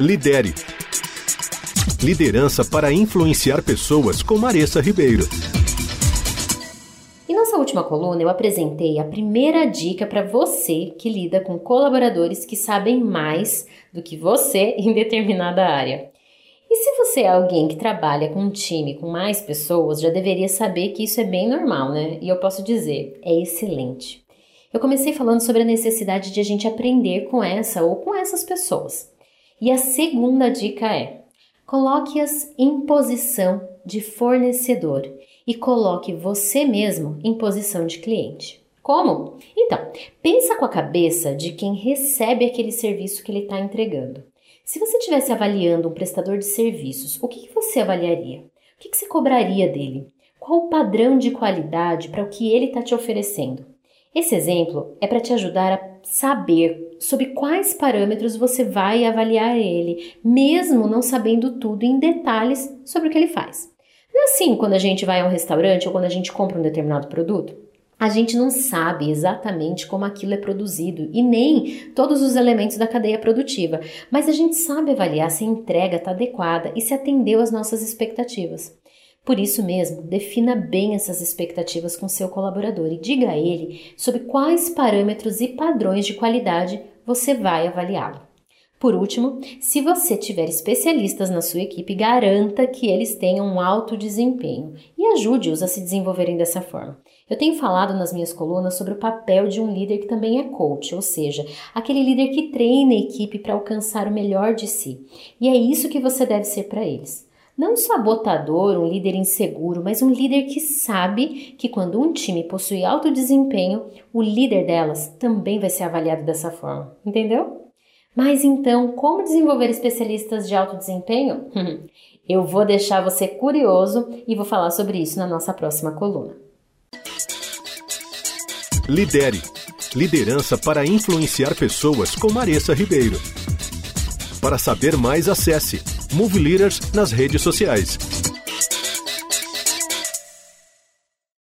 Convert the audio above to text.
Lidere. Liderança para influenciar pessoas com Maressa Ribeiro. Em nossa última coluna, eu apresentei a primeira dica para você que lida com colaboradores que sabem mais do que você em determinada área. E se você é alguém que trabalha com um time com mais pessoas, já deveria saber que isso é bem normal, né? E eu posso dizer, é excelente. Eu comecei falando sobre a necessidade de a gente aprender com essa ou com essas pessoas. E a segunda dica é: Coloque-as em posição de fornecedor e coloque você mesmo em posição de cliente. Como? Então, pensa com a cabeça de quem recebe aquele serviço que ele está entregando. Se você estivesse avaliando um prestador de serviços, o que, que você avaliaria? O que, que você cobraria dele? Qual o padrão de qualidade para o que ele está te oferecendo? Esse exemplo é para te ajudar a saber sob quais parâmetros você vai avaliar ele, mesmo não sabendo tudo em detalhes sobre o que ele faz. Não é assim quando a gente vai a um restaurante ou quando a gente compra um determinado produto? A gente não sabe exatamente como aquilo é produzido e nem todos os elementos da cadeia produtiva, mas a gente sabe avaliar se a entrega está adequada e se atendeu às nossas expectativas. Por isso mesmo, defina bem essas expectativas com seu colaborador e diga a ele sobre quais parâmetros e padrões de qualidade você vai avaliá-lo. Por último, se você tiver especialistas na sua equipe, garanta que eles tenham um alto desempenho e ajude-os a se desenvolverem dessa forma. Eu tenho falado nas minhas colunas sobre o papel de um líder que também é coach, ou seja, aquele líder que treina a equipe para alcançar o melhor de si. E é isso que você deve ser para eles. Não um sabotador, um líder inseguro, mas um líder que sabe que quando um time possui alto desempenho, o líder delas também vai ser avaliado dessa forma. Entendeu? Mas então, como desenvolver especialistas de alto desempenho? Eu vou deixar você curioso e vou falar sobre isso na nossa próxima coluna. Lidere. Liderança para influenciar pessoas com Maressa Ribeiro. Para saber mais, acesse Move Leaders nas redes sociais.